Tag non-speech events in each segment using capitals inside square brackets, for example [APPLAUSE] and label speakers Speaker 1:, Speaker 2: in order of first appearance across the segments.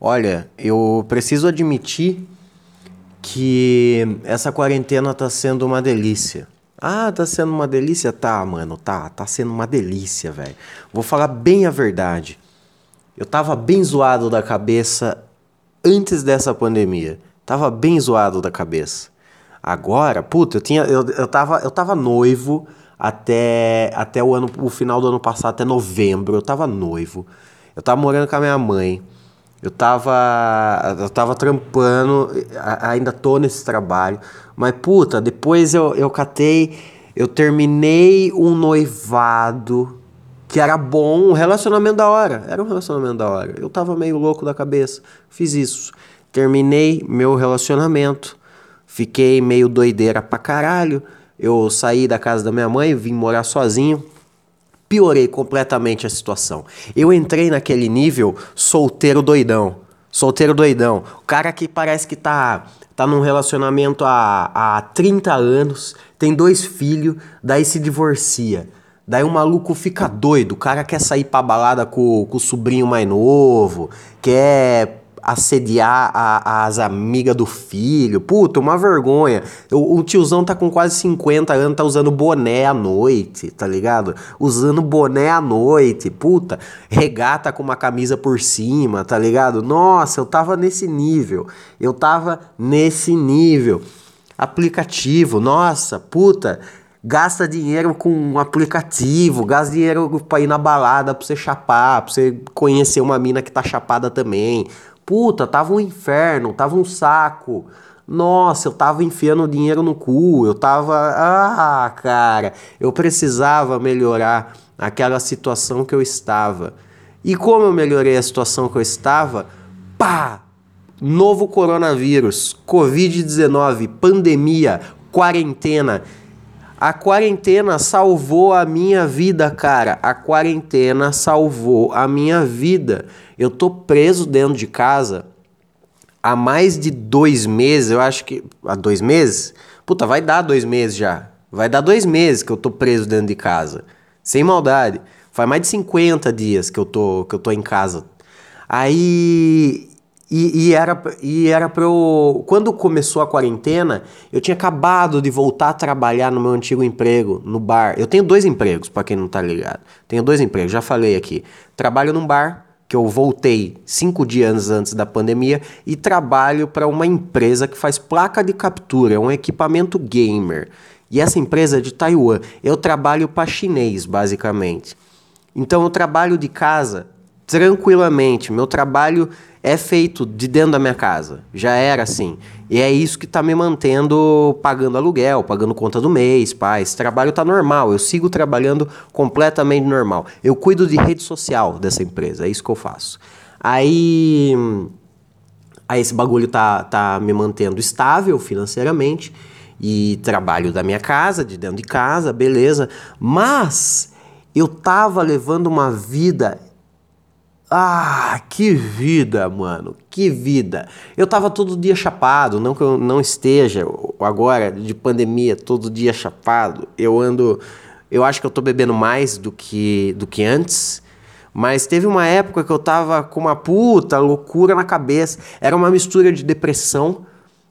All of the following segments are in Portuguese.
Speaker 1: Olha, eu preciso admitir que essa quarentena tá sendo uma delícia. Ah, tá sendo uma delícia? Tá, mano, tá. Tá sendo uma delícia, velho. Vou falar bem a verdade. Eu tava bem zoado da cabeça antes dessa pandemia. Tava bem zoado da cabeça. Agora, puta, eu tinha. Eu, eu, tava, eu tava noivo até, até o, ano, o final do ano passado, até novembro. Eu tava noivo. Eu tava morando com a minha mãe. Eu tava, eu tava trampando, ainda tô nesse trabalho. Mas, puta, depois eu, eu catei, eu terminei um noivado que era bom, um relacionamento da hora. Era um relacionamento da hora. Eu tava meio louco da cabeça. Fiz isso. Terminei meu relacionamento. Fiquei meio doideira pra caralho. Eu saí da casa da minha mãe, vim morar sozinho piorei completamente a situação. Eu entrei naquele nível solteiro doidão. Solteiro doidão. O cara que parece que tá, tá num relacionamento há, há 30 anos, tem dois filhos, daí se divorcia. Daí o maluco fica doido, o cara quer sair pra balada com, com o sobrinho mais novo, quer assediar a, as amigas do filho. Puta, uma vergonha. O, o, tiozão tá com quase 50 anos, tá usando boné à noite, tá ligado? Usando boné à noite. Puta, regata com uma camisa por cima, tá ligado? Nossa, eu tava nesse nível. Eu tava nesse nível. Aplicativo, nossa, puta gasta dinheiro com um aplicativo, gasta dinheiro pra ir na balada pra você chapar, pra você conhecer uma mina que tá chapada também. Puta, tava um inferno, tava um saco. Nossa, eu tava enfiando dinheiro no cu, eu tava. Ah, cara, eu precisava melhorar aquela situação que eu estava. E como eu melhorei a situação que eu estava? Pá! Novo coronavírus, Covid-19, pandemia, quarentena. A quarentena salvou a minha vida, cara. A quarentena salvou a minha vida. Eu tô preso dentro de casa há mais de dois meses, eu acho que. Há dois meses? Puta, vai dar dois meses já. Vai dar dois meses que eu tô preso dentro de casa. Sem maldade. Faz mais de 50 dias que eu tô, que eu tô em casa. Aí. E, e, era, e era pra eu. Quando começou a quarentena, eu tinha acabado de voltar a trabalhar no meu antigo emprego, no bar. Eu tenho dois empregos, para quem não tá ligado. Tenho dois empregos, já falei aqui. Trabalho num bar que eu voltei cinco dias antes da pandemia e trabalho para uma empresa que faz placa de captura, é um equipamento gamer. E essa empresa é de Taiwan. Eu trabalho para chinês, basicamente. Então eu trabalho de casa tranquilamente. Meu trabalho é feito de dentro da minha casa. Já era assim. E é isso que está me mantendo pagando aluguel, pagando conta do mês, pá. Esse trabalho tá normal. Eu sigo trabalhando completamente normal. Eu cuido de rede social dessa empresa. É isso que eu faço. Aí. Aí esse bagulho tá, tá me mantendo estável financeiramente. E trabalho da minha casa, de dentro de casa, beleza. Mas eu tava levando uma vida ah, que vida, mano, que vida. Eu tava todo dia chapado, não que eu não esteja agora de pandemia, todo dia chapado. Eu ando, eu acho que eu tô bebendo mais do que do que antes. Mas teve uma época que eu tava com uma puta loucura na cabeça. Era uma mistura de depressão,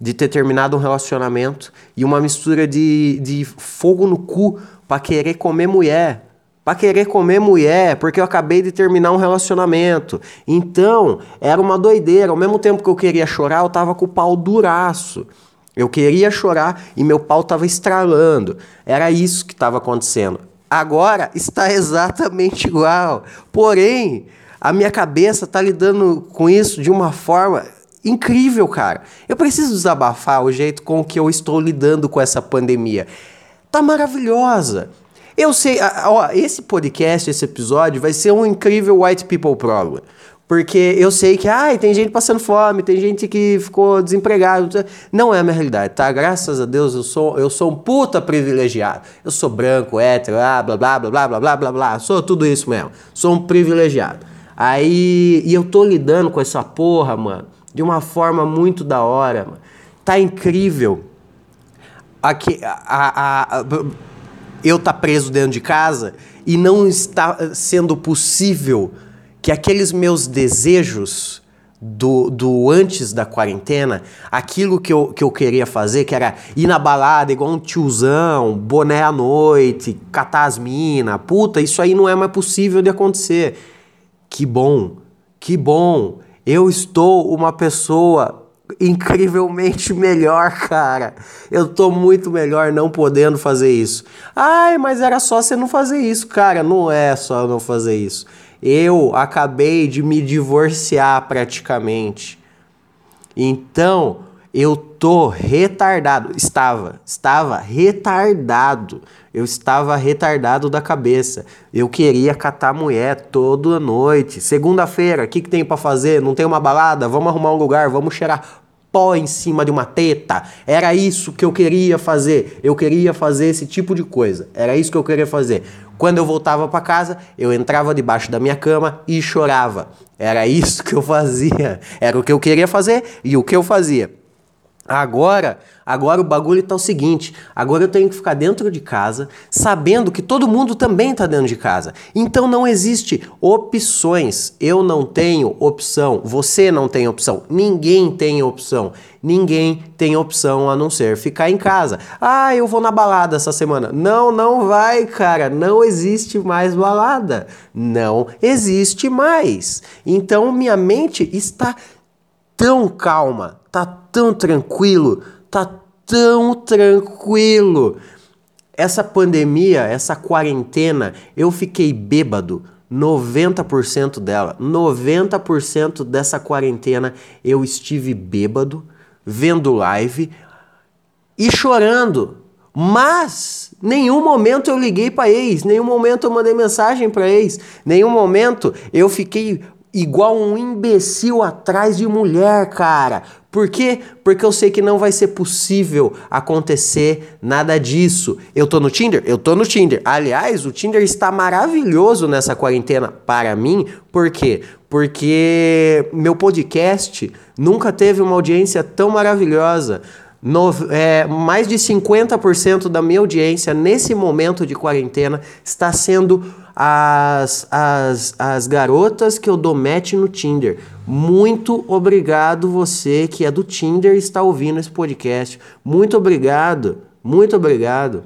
Speaker 1: de ter terminado um relacionamento, e uma mistura de, de fogo no cu pra querer comer mulher para querer comer mulher, porque eu acabei de terminar um relacionamento. Então, era uma doideira. Ao mesmo tempo que eu queria chorar, eu tava com o pau duraço. Eu queria chorar e meu pau tava estralando. Era isso que estava acontecendo. Agora está [LAUGHS] exatamente igual. Porém, a minha cabeça tá lidando com isso de uma forma incrível, cara. Eu preciso desabafar o jeito com que eu estou lidando com essa pandemia. Tá maravilhosa. Eu sei, ó, esse podcast, esse episódio vai ser um incrível white people problem. Porque eu sei que, ai, tem gente passando fome, tem gente que ficou desempregado. Não é a minha realidade, tá? Graças a Deus eu sou, eu sou um puta privilegiado. Eu sou branco, hétero, blá, blá, blá, blá, blá, blá, blá, blá, blá. Sou tudo isso mesmo. Sou um privilegiado. Aí, e eu tô lidando com essa porra, mano, de uma forma muito da hora, mano. Tá incrível. Aqui, a, a, a eu tá preso dentro de casa e não está sendo possível que aqueles meus desejos do, do antes da quarentena, aquilo que eu, que eu queria fazer, que era ir na balada igual um tiozão, boné à noite, catar as minas, puta, isso aí não é mais possível de acontecer. Que bom, que bom. Eu estou uma pessoa incrivelmente melhor, [LAUGHS] cara. Eu tô muito melhor não podendo fazer isso. Ai, mas era só você não fazer isso, cara. Não é só não fazer isso. Eu acabei de me divorciar praticamente. Então, eu tô retardado. Estava, estava retardado. Eu estava retardado da cabeça. Eu queria catar mulher toda noite. Segunda-feira, o que, que tem para fazer? Não tem uma balada? Vamos arrumar um lugar, vamos cheirar pó em cima de uma teta. Era isso que eu queria fazer. Eu queria fazer esse tipo de coisa. Era isso que eu queria fazer. Quando eu voltava para casa, eu entrava debaixo da minha cama e chorava. Era isso que eu fazia. Era o que eu queria fazer e o que eu fazia. Agora, agora o bagulho tá o seguinte, agora eu tenho que ficar dentro de casa, sabendo que todo mundo também tá dentro de casa. Então não existe opções. Eu não tenho opção, você não tem opção, ninguém tem opção. Ninguém tem opção a não ser ficar em casa. Ah, eu vou na balada essa semana. Não, não vai, cara. Não existe mais balada. Não existe mais. Então minha mente está tão calma, tá tão tranquilo, tá tão tranquilo. Essa pandemia, essa quarentena, eu fiquei bêbado 90% dela. 90% dessa quarentena eu estive bêbado, vendo live e chorando. Mas nenhum momento eu liguei para ex, nenhum momento eu mandei mensagem para ex, nenhum momento eu fiquei igual um imbecil atrás de mulher, cara. Por quê? Porque eu sei que não vai ser possível acontecer nada disso. Eu tô no Tinder? Eu tô no Tinder. Aliás, o Tinder está maravilhoso nessa quarentena para mim. Por quê? Porque meu podcast nunca teve uma audiência tão maravilhosa. No, é, mais de 50% da minha audiência nesse momento de quarentena está sendo as, as, as garotas que eu dou match no Tinder. Muito obrigado você que é do Tinder e está ouvindo esse podcast. Muito obrigado, muito obrigado.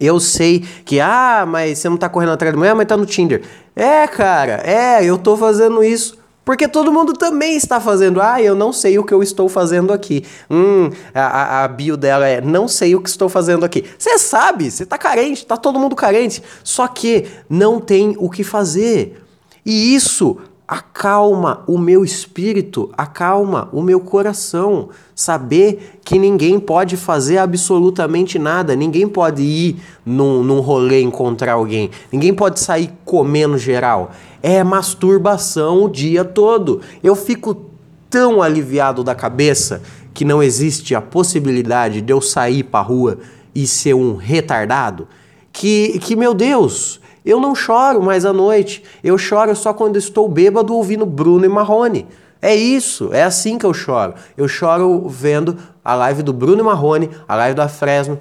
Speaker 1: Eu sei que, ah, mas você não tá correndo atrás de mulher, mas tá no Tinder. É, cara, é, eu tô fazendo isso porque todo mundo também está fazendo. Ah, eu não sei o que eu estou fazendo aqui. Hum, a, a bio dela é não sei o que estou fazendo aqui. Você sabe, você está carente, está todo mundo carente. Só que não tem o que fazer. E isso acalma o meu espírito, acalma o meu coração. Saber que ninguém pode fazer absolutamente nada, ninguém pode ir num, num rolê encontrar alguém, ninguém pode sair comendo geral é masturbação o dia todo. Eu fico tão aliviado da cabeça que não existe a possibilidade de eu sair pra rua e ser um retardado, que, que meu Deus, eu não choro mais à noite. Eu choro só quando estou bêbado ouvindo Bruno e Marrone. É isso, é assim que eu choro. Eu choro vendo a live do Bruno e Marrone, a live da Fresno,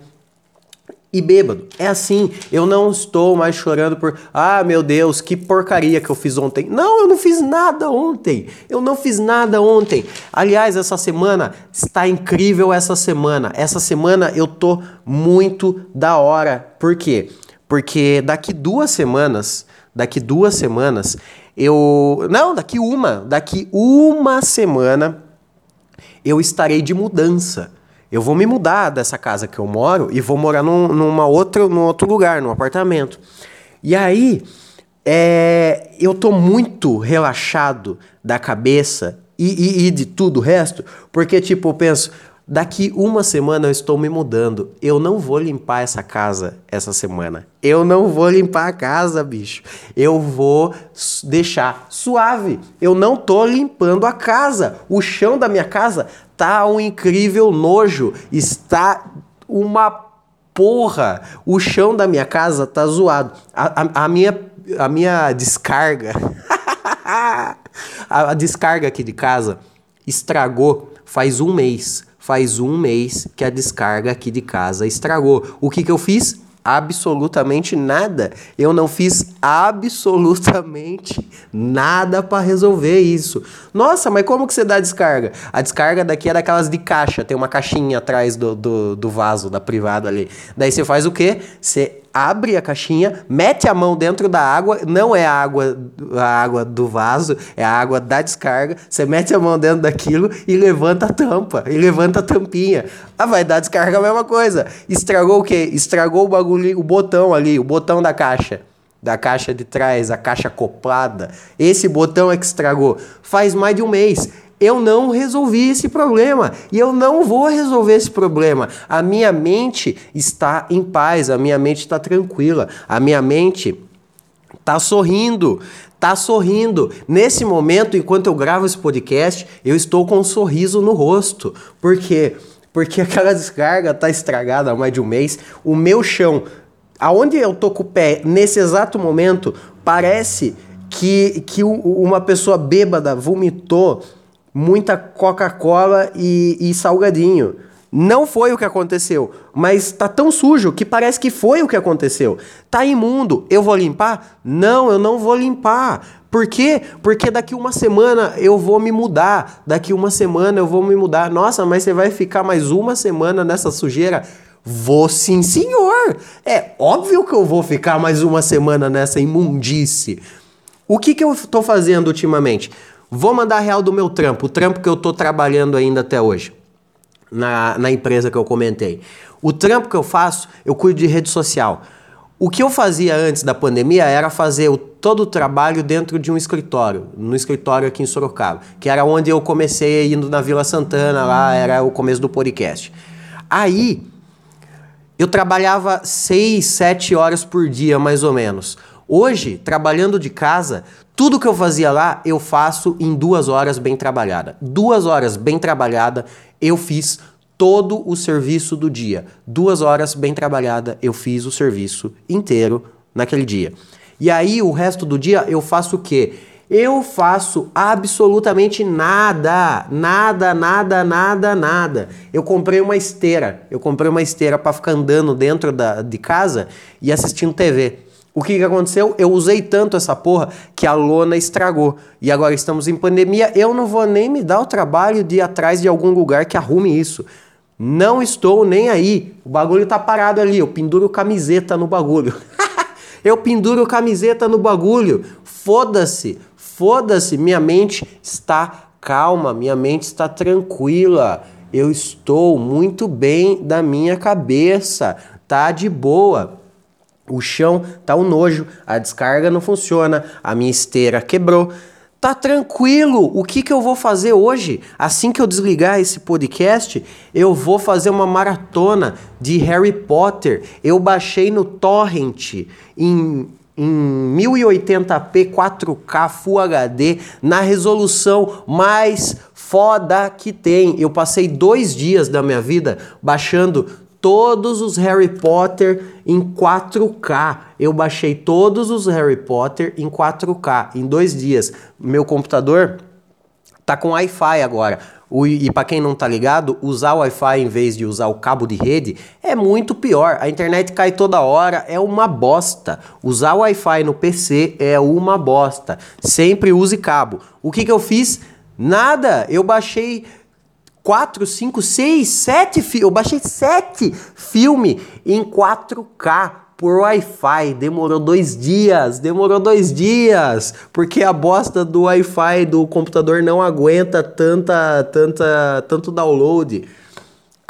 Speaker 1: e bêbado. É assim, eu não estou mais chorando por, ah, meu Deus, que porcaria que eu fiz ontem. Não, eu não fiz nada ontem. Eu não fiz nada ontem. Aliás, essa semana está incrível essa semana. Essa semana eu tô muito da hora. Por quê? Porque daqui duas semanas, daqui duas semanas, eu, não, daqui uma, daqui uma semana eu estarei de mudança. Eu vou me mudar dessa casa que eu moro e vou morar num, numa outra, num outro lugar, num apartamento. E aí, é, eu tô muito relaxado da cabeça e, e, e de tudo o resto, porque, tipo, eu penso, Daqui uma semana eu estou me mudando. Eu não vou limpar essa casa essa semana. Eu não vou limpar a casa, bicho. Eu vou deixar suave. Eu não tô limpando a casa. O chão da minha casa tá um incrível nojo. Está uma porra. O chão da minha casa tá zoado. A, a, a minha, a minha descarga. a, [LAUGHS] a descarga aqui de casa estragou faz um mês faz um mês que a descarga aqui de casa estragou. O que, que eu fiz? absolutamente nada. Eu não fiz absolutamente nada para resolver isso. Nossa, mas como que você dá descarga? A descarga daqui é daquelas de caixa, tem uma caixinha atrás do, do, do vaso da privada ali. Daí você faz o quê? Você abre a caixinha, mete a mão dentro da água, não é a água, a água do vaso, é a água da descarga. Você mete a mão dentro daquilo e levanta a tampa, e levanta a tampinha. Ah, vai dar descarga a mesma coisa. Estragou o quê? Estragou o bagulho, o botão ali, o botão da caixa. Da caixa de trás, a caixa acoplada. Esse botão é que estragou. Faz mais de um mês eu não resolvi esse problema e eu não vou resolver esse problema. A minha mente está em paz, a minha mente está tranquila, a minha mente está sorrindo, está sorrindo. Nesse momento, enquanto eu gravo esse podcast, eu estou com um sorriso no rosto. Por quê? Porque [LAUGHS] aquela descarga está estragada há mais de um mês. O meu chão, aonde eu tô com o pé nesse exato momento, parece que, que uma pessoa bêbada vomitou muita Coca-Cola e, e salgadinho. Não foi o que aconteceu, mas tá tão sujo que parece que foi o que aconteceu. Tá imundo, eu vou limpar? Não, eu não vou limpar. Por quê? Porque daqui uma semana eu vou me mudar. Daqui uma semana eu vou me mudar. Nossa, mas você vai ficar mais uma semana nessa sujeira? Vou sim, senhor. É óbvio que eu vou ficar mais uma semana nessa imundice. O que, que eu tô fazendo ultimamente? Vou mandar real do meu trampo, o trampo que eu tô trabalhando ainda até hoje, na, na empresa que eu comentei. O trampo que eu faço, eu cuido de rede social. O que eu fazia antes da pandemia era fazer o, todo o trabalho dentro de um escritório, no escritório aqui em Sorocaba, que era onde eu comecei indo na Vila Santana, lá era o começo do podcast. Aí, eu trabalhava seis, sete horas por dia, mais ou menos. Hoje, trabalhando de casa, tudo que eu fazia lá, eu faço em duas horas bem trabalhada. Duas horas bem trabalhada, eu fiz todo o serviço do dia. Duas horas bem trabalhada, eu fiz o serviço inteiro naquele dia. E aí, o resto do dia, eu faço o quê? Eu faço absolutamente nada, nada, nada, nada, nada. Eu comprei uma esteira. Eu comprei uma esteira para ficar andando dentro da, de casa e assistindo TV. O que, que aconteceu? Eu usei tanto essa porra que a lona estragou. E agora estamos em pandemia, eu não vou nem me dar o trabalho de ir atrás de algum lugar que arrume isso. Não estou nem aí. O bagulho tá parado ali. Eu penduro camiseta no bagulho. [LAUGHS] eu penduro camiseta no bagulho. Foda-se. Foda-se. Minha mente está calma. Minha mente está tranquila. Eu estou muito bem da minha cabeça. Tá de boa. O chão tá um nojo, a descarga não funciona, a minha esteira quebrou. Tá tranquilo. O que, que eu vou fazer hoje? Assim que eu desligar esse podcast, eu vou fazer uma maratona de Harry Potter. Eu baixei no Torrent em, em 1080p 4K Full HD na resolução mais foda que tem. Eu passei dois dias da minha vida baixando todos os Harry Potter em 4K. Eu baixei todos os Harry Potter em 4K em dois dias. Meu computador tá com Wi-Fi agora. O, e para quem não tá ligado, usar o Wi-Fi em vez de usar o cabo de rede é muito pior. A internet cai toda hora, é uma bosta. Usar o Wi-Fi no PC é uma bosta. Sempre use cabo. O que, que eu fiz? Nada. Eu baixei 4, 5, 6, 7 filmes. Eu baixei 7 filmes em 4K por Wi-Fi. Demorou dois dias. Demorou dois dias. Porque a bosta do Wi-Fi do computador não aguenta tanta, tanta, tanto download.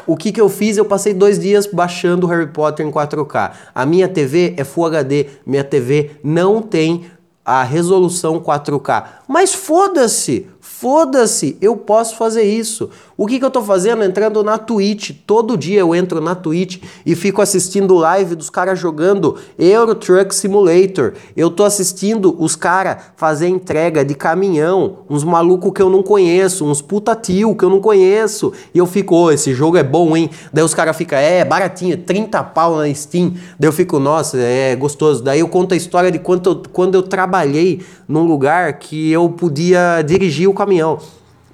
Speaker 1: O que, que eu fiz? Eu passei dois dias baixando Harry Potter em 4K. A minha TV é Full HD. Minha TV não tem a resolução 4K. Mas foda-se! Foda-se, eu posso fazer isso. O que, que eu tô fazendo? Entrando na Twitch. Todo dia eu entro na Twitch e fico assistindo live dos caras jogando Euro Truck Simulator. Eu tô assistindo os caras fazer entrega de caminhão, uns malucos que eu não conheço, uns puta tio que eu não conheço. E eu fico, oh, esse jogo é bom, hein? Daí os caras ficam, é, baratinho, 30 pau na Steam. Daí eu fico, nossa, é gostoso. Daí eu conto a história de quando eu, quando eu trabalhei num lugar que eu podia dirigir o caminhão.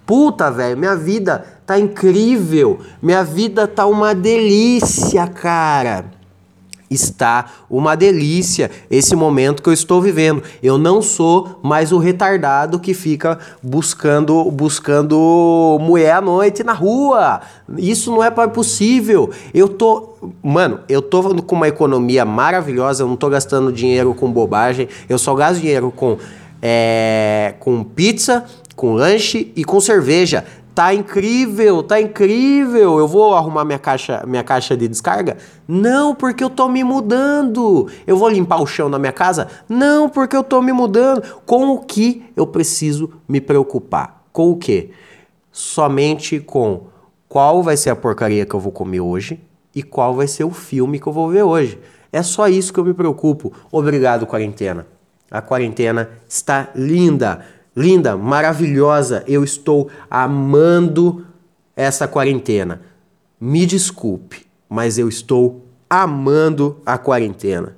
Speaker 1: Puta, velho, minha vida tá incrível. Minha vida tá uma delícia, cara. está uma delícia esse momento que eu estou vivendo. Eu não sou mais o retardado que fica buscando buscando mulher à noite na rua. Isso não é possível. Eu tô, mano, eu tô com uma economia maravilhosa, eu não tô gastando dinheiro com bobagem. Eu só gasto dinheiro com é, com pizza, com lanche e com cerveja. Tá incrível, tá incrível. Eu vou arrumar minha caixa, minha caixa de descarga? Não, porque eu tô me mudando. Eu vou limpar o chão na minha casa? Não, porque eu tô me mudando. Com o que eu preciso me preocupar? Com o que? Somente com qual vai ser a porcaria que eu vou comer hoje e qual vai ser o filme que eu vou ver hoje. É só isso que eu me preocupo. Obrigado, quarentena. A quarentena está linda linda, maravilhosa. Eu estou amando essa quarentena. Me desculpe, mas eu estou amando a quarentena.